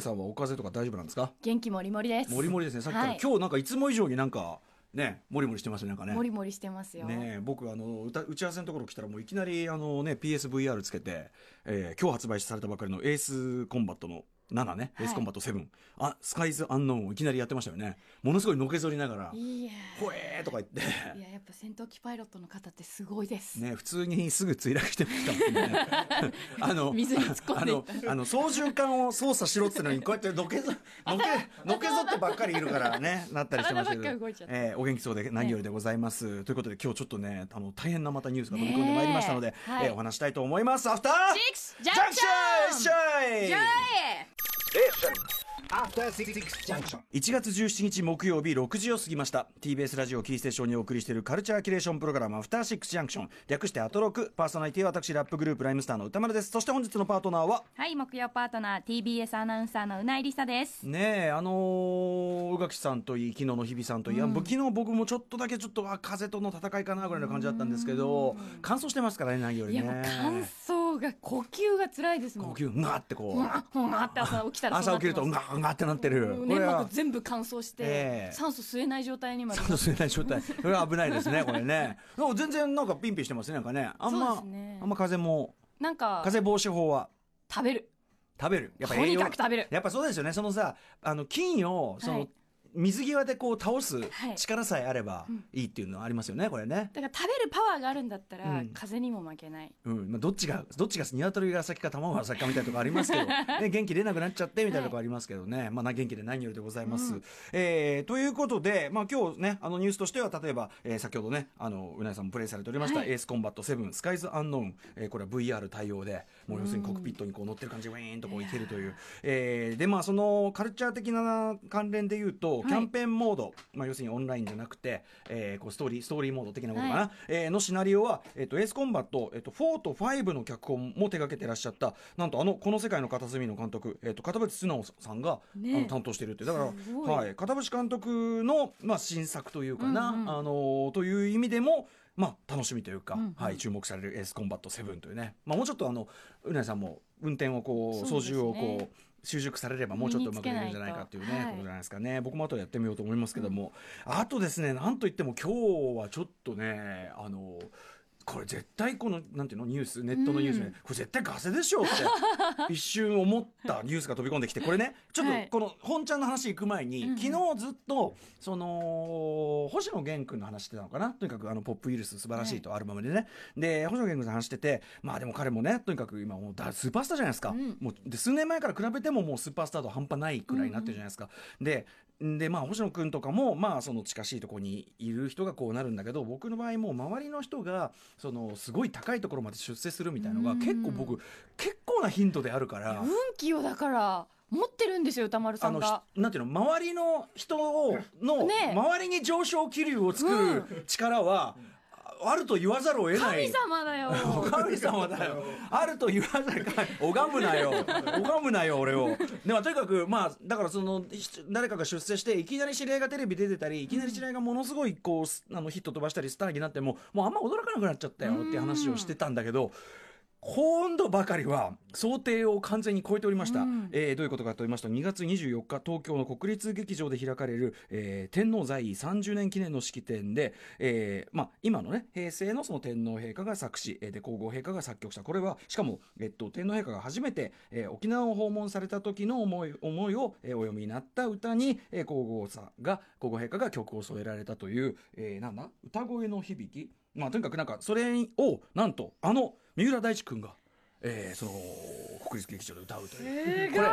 さんはお風邪とか大丈夫なんですか？元気もりもりです。もりもりですね。さっきから、はい。今日なんかいつも以上になんかねもりもりしてますねなんかね。もりもりしてますよ、ねえ僕あの歌打ち合わせのところ来たらもういきなりあの、ね、PSVR つけて、えー今日発売されたばかりのエースコンバットの7ね、はい。エースコンバット7あ Skies Unknown をいきなりやってましたよね。ものすごいのけぞりながらいや「ほえー!」とか言って。いややっぱ戦闘機パイロットの方ってすごいです、ね、普通にすぐ墜落してましたもんね。あの、水に突っ込んであの、あの操縦桿を操作しろってのに、こうやってのけぞ、のけ、のけぞってばっかりいるからね、なったりしてましたけど。えーお元気そうで何よりでございます。ということで、今日ちょっとね、あの、大変なまたニュースが飛び込んでまいりましたので、ね。えはい。えーお話したいと思います。アフターシックスジジャンクションョンジョイ After Six Junction. 1月17日木曜日6時を過ぎました。TBS ラジオキーステーションにお送りしているカルチャーキュレーションプログラム「アフターシックスジャンクション」略してアトロク。パーソナリティは私ラップグループライムスターの宇多丸です。そして本日のパートナーは？はい、木曜パートナー TBS アナウンサーのうないりさです。ねえあのー宇垣さんといい昨日の日比さんといい、あ昨日僕もちょっとだけちょっとあ風との戦いかなぐらいの感じだったんですけど乾燥してますからね何よりいねやもう乾燥が呼吸が辛いですもん。呼吸がってこう。ふわふわって朝起きたら朝起きるとますががってなってる。うん粘膜全部乾燥して、ええ。酸素吸えない状態にまで。ちょっと吸えない状態。これは危ないですねこれね。全然なんかピンピンしてますねなんかね。あんそうま、あんま風もなんか風防止法は。食べる。食べる。やっぱとにかく食べる。やっぱそうですよね。そのさあの菌をその、はい水際でこう倒すはい。力さえあればいいっていうのはありますよねこれね。だから食べるパワーがあるんだったら、うん。風にも負けない。うん。まあ、どっちがどっちが鶏が先か卵が先かみたいなところありますけど、ね、元気出なくなっちゃってみたいなところありますけどね、まあ、な元気で何よりでございます。えーということで、まあ、今日ねあのニュースとしては例えば、えー先ほどねあのうなえさんもプレイされておりました、はい。エースコンバット7スカイズアンノーン、えーこれは VR 対応でもう要するにコックピットにこう乗ってる感じでウィーンとこういけるという、えーでまあそのカルチャー的な関連で言うと、いキャンペーンモード、まあ、要するにオンラインじゃなくて、えーこうストーリーストーリーモード的なことかな、はえーのシナリオは、えー、とエースコンバット、えー、と4と5の脚本も手掛けてらっしゃったなんとあの「この世界の片隅」の監督、えー、と片渕素直さんが、ね。あの担当しているってだから、はい、片渕監督の、まあ、新作というかな、うんうんあのーという意味でもまあ、楽しみというか、うんうん。はい、注目されるエースコンバット7というね、まあ、もうちょっとあのうなえさんも運転をこう操縦をこう習熟されればもうちょっとうまくできるんじゃないかっていうね、いと。ことじゃないですかね。僕も後でやってみようと思いますけども、あとですねなんといっても今日はちょっとねあのこれ絶対このなんていうのニュースネットのニュースで、うん。これ絶対ガセでしょって一瞬思ったニュースが飛び込んできてこれね。ちょっはい。とこの本ちゃんの話行く前に、うんうん。昨日ずっとその星野源君の話してたのかな？とにかくあのポップウイルス素晴らしいとアルバムでね、で星野源君の話しててまあでも彼もねとにかく今もうだスーパースターじゃないですか、うんもうで数年前から比べてももうスーパースターと半端ないくらいになってるじゃないですか、ででまあ星野君とかもまあその近しいところにいる人がこうなるんだけど僕の場合もう周りの人がそのすごい高いところまで出世するみたいなのがうん。結構僕結構な頻度であるから。運気をだから持ってるんですよ歌丸さんが。ひなんていうの周りの人をの、ね周りに上昇気流を作る力は、ああると言わざるを得ない。神様だよ。神様だよ。あると言わざる。か 拝むなよ。拝むなよ俺を。でもとにかくまあだからそのひ誰かが出世していきなり知り合いがテレビ出てたりいきなり知り合いがものすごいこうすあのヒット飛ばしたりスターになってももうあんま驚かなくなっちゃったよっていう話をしてたんだけど今度ばかりは想定を完全に超えておりました、うん。えーどういうことかと言いますと2月24日東京の国立劇場で開かれる、えー天皇在位30年記念の式典で、えーまあ、今のね平成のその天皇陛下が作詞、えーで皇后陛下が作曲した。これはしかも、えっと、天皇陛下が初めて、えー沖縄を訪問された時の思い思いを、えーお読みになった歌に、えー皇后さんが皇后陛下が曲を添えられたという、えーなんだ？歌声の響きまあとにかくなんかそれをなんとあの三浦大知君が、えーその国立劇場で歌うという。これだ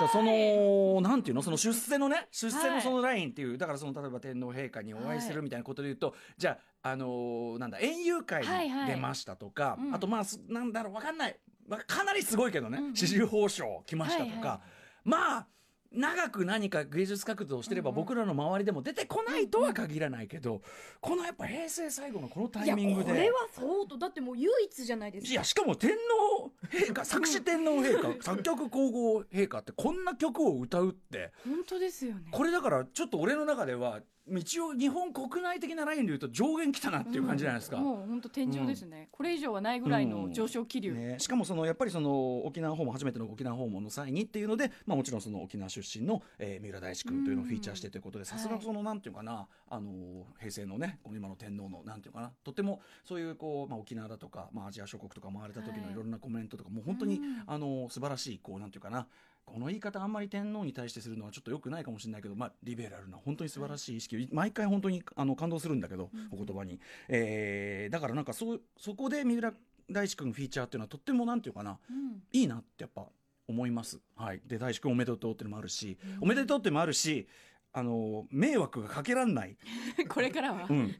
だそのなんていうのその出世のね出世のそのラインっていう、だからその例えば天皇陛下にお会いするみたいなことで言うと、じゃああのーなんだ園遊会にはいはい。出ましたとか、うん。あとまあすなんだろうわかんない、まあ、かなりすごいけどね。うんうん。紫綬褒章来ましたとか、はいはまあ長く何か芸術活動をしてれば僕らの周りでも出てこないとは限らないけど、このやっぱ平成最後のこのタイミングで。これは相当だってもう唯一じゃないですか。いやしかも天皇陛下作詞天皇陛下作曲皇后陛下ってこんな曲を歌うって。本当ですよね。これだからちょっと俺の中では一応日本国内的なラインで言うと上限来たなっていう感じじゃないですか。うん。もう本当天井ですね、これ以上はないぐらいの上昇気流、ね、しかもそのやっぱりその沖縄訪問初めての沖縄訪問の際にっていうので、まあ、もちろんその沖縄出身の、えー三浦大知君というのをフィーチャーしてということでさすがそのなんていうかな、あの平成のね今の天皇のなんていうかなとてもそういうこう、まあ、沖縄だとか、まあ、アジア諸国とか回れた時のはい。いろんなコメントとか、もう本当に、うん。あの素晴らしいこうなんていうかなこの言い方あんまり天皇に対してするのはちょっとよくないかもしれないけど、まあ、リベラルな本当に素晴らしい意識、毎回本当にあの感動するんだけど、お言葉に、えーだからなんかそうそこで三浦大知君フィーチャーっていうのはとってもなんていうかなうん。いいなってやっぱ思います。はい、で大志くんおめでとうっていうのもあるし、おめでとうっていうのもあるしあの迷惑がかけらんない、これからは、うん、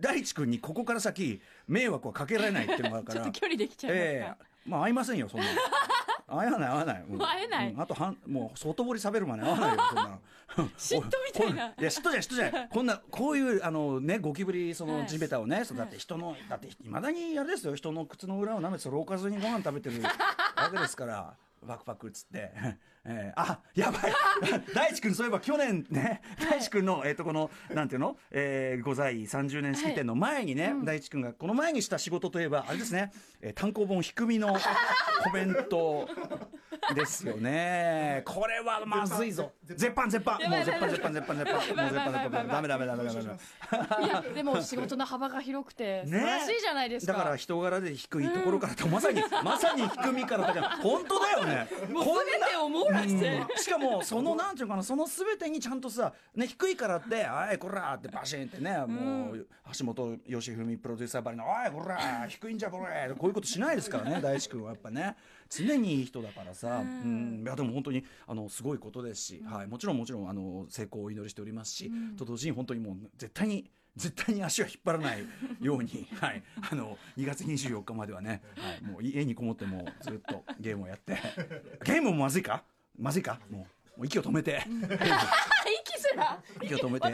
大地君にここから先迷惑はかけられないっていうのがあるから。ちょっと距離できちゃいますか、ええ。まあ会いませんよそんな 会わない会わない、うん。もう会えない。うん。あとはんもう外堀さべるまで会わないよ そんな嫉妬みたいな。おいや嫉妬じゃない嫉妬じゃない。こんなこういうあのねゴキブリそはい。の地べたをね、そうだって人のだっていまだにあれですよ。人の靴の裏を舐めてそれをおかずにご飯食べてるわけですからパクパクっつって、えーあやばい。大地君そういえば去年ね大地君の、えっ、とこのなんていうの、えー、ご在位30年式典の前にね、大地君がこの前にした仕事といえばあれですね、えー単行本「ひくみ」のコメントですよね。これはまずいぞ絶版絶版。もう絶版絶版絶版絶版。もう絶版絶版。ダメダメダメダメダメいやでも仕事の幅が広くて 素晴らしいじゃないですか、だから人柄で低いところからと、まさにまさに低みからだから本当だよね。もう全てを網羅して、うん。しかもそのなんていうかなその全てにちゃんとさ、ね、低いからって「おいこら!」ってバシンってね、もう橋本良文プロデューサーばりの「おいこら低いんじゃこれ!」こういうことしないですからね大志くんはやっぱね常にいい人だからさ、うん。いやでも本当にあのすごいことですし、はい、もちろんもちろんあの成功をお祈りしておりますし、と同時に本当にもう絶対に絶対に足を引っ張らないように、はい、あの2月24日まではね、はい、もう家にこもってもうずっとゲームをやって。ゲームもまずいか？まずいか？もうもう息を止めて、息すら息を止めて、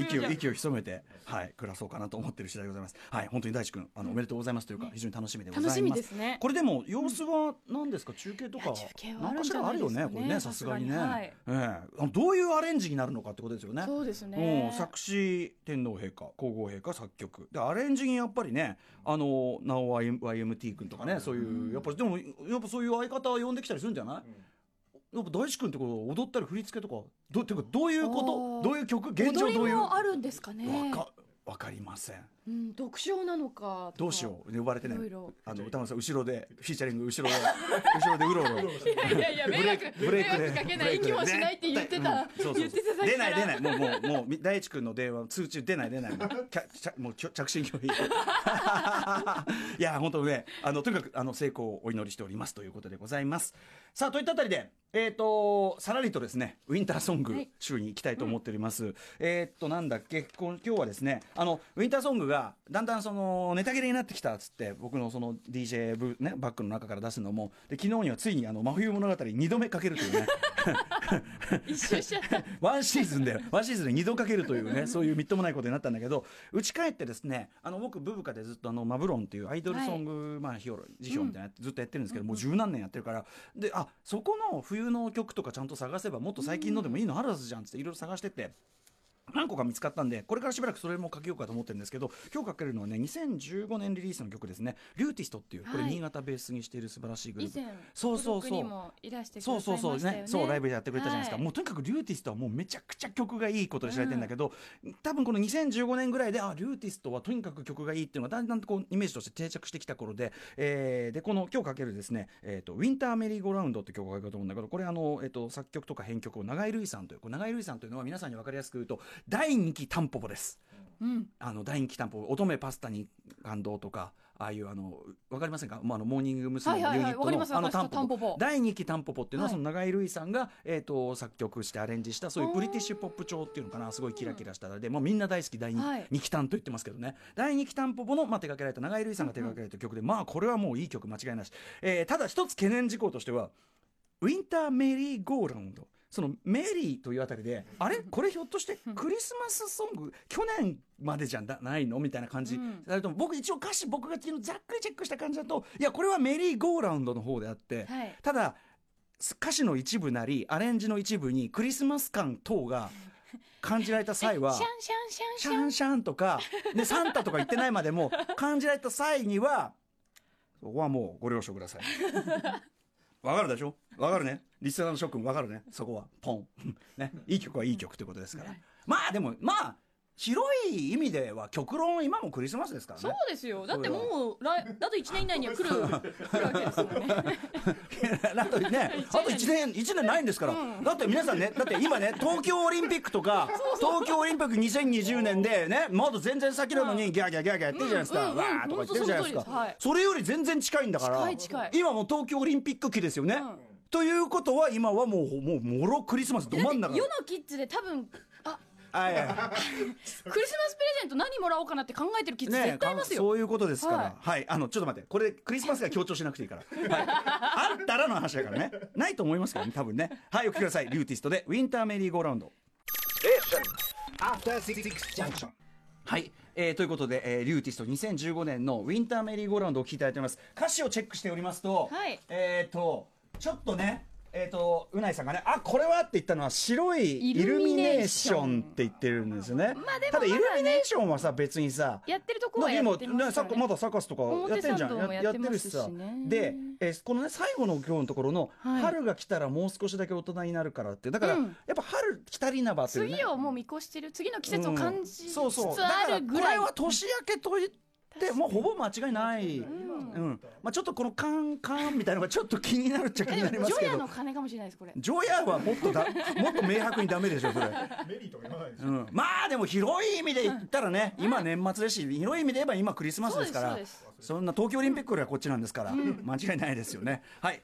息を息を潜めて、はい、暮らそうかなと思ってる次第でございます。はい、本当に大地君、あのおめでとうございますというか、非常に楽しみでございます。楽しみですね。これでも様子は何ですか、中継とか中継しあるよね、これね、さすがにね。はい。ええ。あのどういうアレンジになるのかってことですよね。そうですうん、ね作詞天皇陛下皇后陛下作曲。でアレンジにやっぱりねあのなお YMT 君とかねそういうやっぱでもやっぱそういう相方を呼んできたりするんじゃない、やっぱ大志君ってこう踊ったり振り付けとかどていうかどういうこあとー。どういう曲？現状踊りどういう？もあるんですかね。わかわかりませんうん、なのかどうしよう？呼ばれてねあの歌丸さん後ろでフィーチャリング後ろで 後ろでうろうろ。いやいやいや迷惑ブレイクで。迷惑かけない息もしないって言ってた、うん言ってた出ない出ない。もうもうもうみ大地君の電話通知出ない出ない。もうもう着信拒否。いや本当ねあのとにかくあの成功をお祈りしておりますということでございます。さあといったあたりでえっ、とさらりとですねウィンターソングはい。週に行きたいと思っております、えっ、となんだっけ？こ今日はですねあのウィンターソングがだんだんそのネタ切れになってきたっつって僕のその DJ ブ、ね、バッグの中から出すのもで昨日にはついにあの真冬物語2度目かけるというね。一周しちゃった ワンシーズンで、ワンシーズンで2度かけるというね、そういうみっともないことになったんだけど、打ち帰ってですね、あの僕、ブブカでずっとあのマブロンっていうアイドルソング、まあ、ヒョロ辞表みたいなずっとやってるんですけど、もう十何年やってるから、で、あそこの冬の曲とかちゃんと探せば、もっと最近のでもいいのあるはずじゃんっていろいろ探してって。何個か見つかったんでこれからしばらくそれもかけようかと思ってるんですけど今日かけるのはね2015年リリースの曲ですね「RYUTist」っていうこれはい新潟ベースにしている素晴らしいグループ、以前そうそうそう。孤独にもいらしてくそうそそうねいう。ねそうライブでやってくれたじゃないですか、はい。もうとにかく RYUTist はもうめちゃくちゃ曲がいいことで知られてるんだけど、多分この2015年ぐらいであ RYUTist はとにかく曲がいいっていうのがだんだんとこうイメージとして定着してきた頃で、えーでこの今日かけるですね、えー、とウィンターメリーゴーラウンドって曲をかけようと思うんだけどこれあの、えー、と作曲とか編曲を永井ルイさんという永井ルイさんというのは皆さんに分かりやすく言うと第2期タンポポです。うん。あの第2期タンポポ乙女パスタに感動とかああいうあのわかりませんか、まあ、あのモーニング娘。のユニットのあのタンポポ第2期タンポポっていうのははい。その永井ルイさんが、えー、と作曲してアレンジしたそういうブリティッシュポップ調っていうのかなすごいキラキラしたで、もうみんな大好き第 2,、は期タンと言ってますけどね。第2期タンポポの、まあ、手掛けられた永井ルイさんが手掛けられた曲で、まあこれはもういい曲間違いなし、えーただ一つ懸念事項としてはウィンターメリーゴーラウンドそのメリーというあたりであれ？これひょっとしてクリスマスソング？去年までじゃないの？みたいな感じ、うん。僕一応歌詞僕がざっくりチェックした感じだといやこれはメリーゴーラウンドの方であって、はい。ただ歌詞の一部なりアレンジの一部にクリスマス感等が感じられた際はシャンシャンシャンシシャンシャンとか、で、サンタとか言ってないまでも、感じられた際には、そこはもうご了承ください。わかるでしょ？わかるねリスナーの諸君わかるねそこは。ポン。ね。いい曲はいい曲ということですから。まあでも、まあ、広い意味では極論今もクリスマスですからそうね。ですよだってもう来だと1年以内には来る来るわけですもんね だってね、あと1年、一年ないんですから。だって皆さんね、だって今ね、東京オリンピックとか、東京オリンピック2020年でね、まだ全然先なのにギャーギャーギャーギャーやってるじゃないですか。うんうんうんわーとか言ってるじゃないですかはい。それより全然近いんだから。近い近い今もう東京オリンピック期ですよねうん。ということは今はもう、もう、もろクリスマスど真ん中。世のキッズで多分あはいはいクリスマスプレゼント何もらおうかなって考えてるキッズね絶対いますよ、そういうことですから。ははいい。あの、ちょっと待って。これ、クリスマスが強調しなくていいから。はい。あったらの話だからね。ないと思いますけどね、多分ね。はい、お聞きください。リューティストで、ウィンターメリーゴーラウンド。After Six Junction. はい、えーということで、えーリューティスト2015年のウィンターメリーゴーラウンドを聴いていただいております歌詞をチェックしておりますと、はいえっ、とちょっとねえっ、とうないさんがねあこれはって言ったのは白いイルミネーション。って言ってるんですよね、まあでもただイルミネーションはさ別にさやってるとこはやって今ますから、ね、まだサカスとかやってんじゃん。ややってるしさ。で、えーこのね最後の今日のところの、はい。春が来たらもう少しだけ大人になるからってだから、うん。やっぱ春来たりなばというね。次をもう見越してる次の季節を感じつつそうそう。だあからるぐらいこれは年明けと言ってもうほぼ間違いない、ん。うん。まあ、ちょっとこのカンカンみたいなのがちょっと気になるっちゃ気になりますジョヤけどの鐘かもしれないですこれ。ジョヤはもっとだもっと明白にダメでしょそれ、うん、まあでも広い意味で言ったらね今年末ですし広い意味で言えば今クリスマスですからそんな東京オリンピックよりはこっちなんですから、間違いないですよね。はい。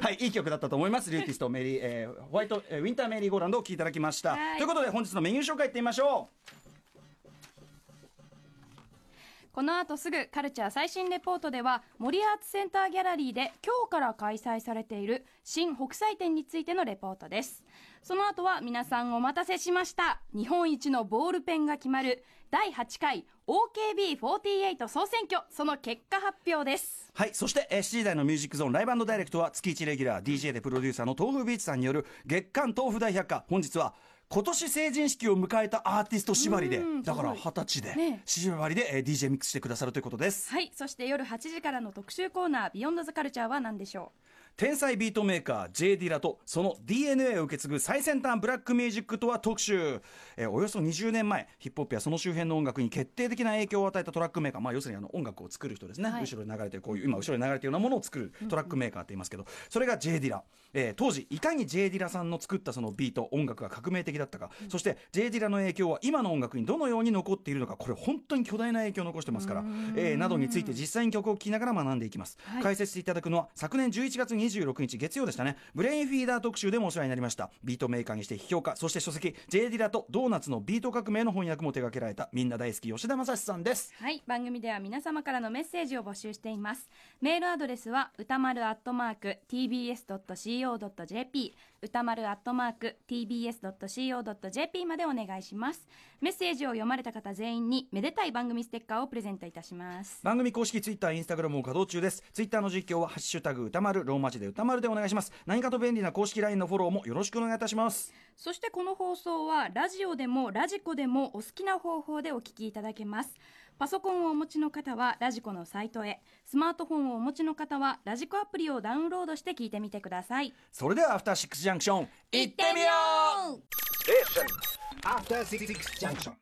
はい、いい曲だったと思います。リューティストメリー、えーホワイト、えーウィンターメリーゴーランドを聴いていただきました。はい。ということで、本日のメニュー紹介いってみましょこの後すぐカルチャー最新レポートでは森アーツセンターギャラリーで今日から開催されている新北斎展についてのレポートですその後は皆さんお待たせしました日本一のボールペンが決まる第8回 OKB48 総選挙その結果発表です。はい、そして、えー7時台のミュージックゾーンライブダイレクトは月1レギュラー DJ でプロデューサーの tofubeats さんによる月刊豆腐大百科。本日は、今年成人式を迎えたアーティスト縛りでうん、だから二十歳で、ね。縛りで、えー DJ ミックスしてくださるということです。はい。そして夜8時からの特集コーナー「 Beyond the Culture は何でしょ天才ビートメーカー J・ ディラとその DNA を受け継ぐ最先端ブラックミュージックとは特集、えーおよそ20年前ヒップホップやその周辺の音楽に決定的な影響を与えたトラックメーカー、まあ、要するにあの音楽を作る人ですね、はい。後ろに流れてるこういう今後ろに流れてるようなものを作るトラックメーカーって言いますけど、それが J・ ディラ、えー当時いかに J・ ディラさんの作ったそのビート音楽が革命的だったか、そして J・ ディラの影響は今の音楽にどのように残っているのか。これ本当に巨大な影響を残してますから、えーなどについて実際に曲を聴きながら学んでいきます、はい。解説していただくのは昨年11月26日月曜でしたね。ブレインフィーダー特集でもお世話になりました。ビートメーカーにして批評家そして書籍 J・ ディラとドーナツのビート革命の翻訳も手掛けられたみんな大好き吉田雅史さんです。うはい番組では皆様からのメッセージを募集しています。メールアドレスは歌丸アットマーク tbs.co.jp 歌丸アットマーク tbs.co.jp までお願いします。メッセージを読まれた方全員にめでたい番組ステッカーをプレゼントいたします。番組公式ツイッターインスタグラムも稼働中です。ツイッターの実況は「ハッシュタグ歌丸」ローマ字で歌丸でお願いします何かと便利な公式 LINE のフォローもよろしくお願いいたしますそしてこの放送はラジオでもラジコでもお好きな方法でお聞きいただけますパソコンをお持ちの方はラジコのサイトへスマートフォンをお持ちの方はラジコアプリをダウンロードして聞いてみてくださいそれではアフターシックスジャンクション行ってみよう After Six Junction.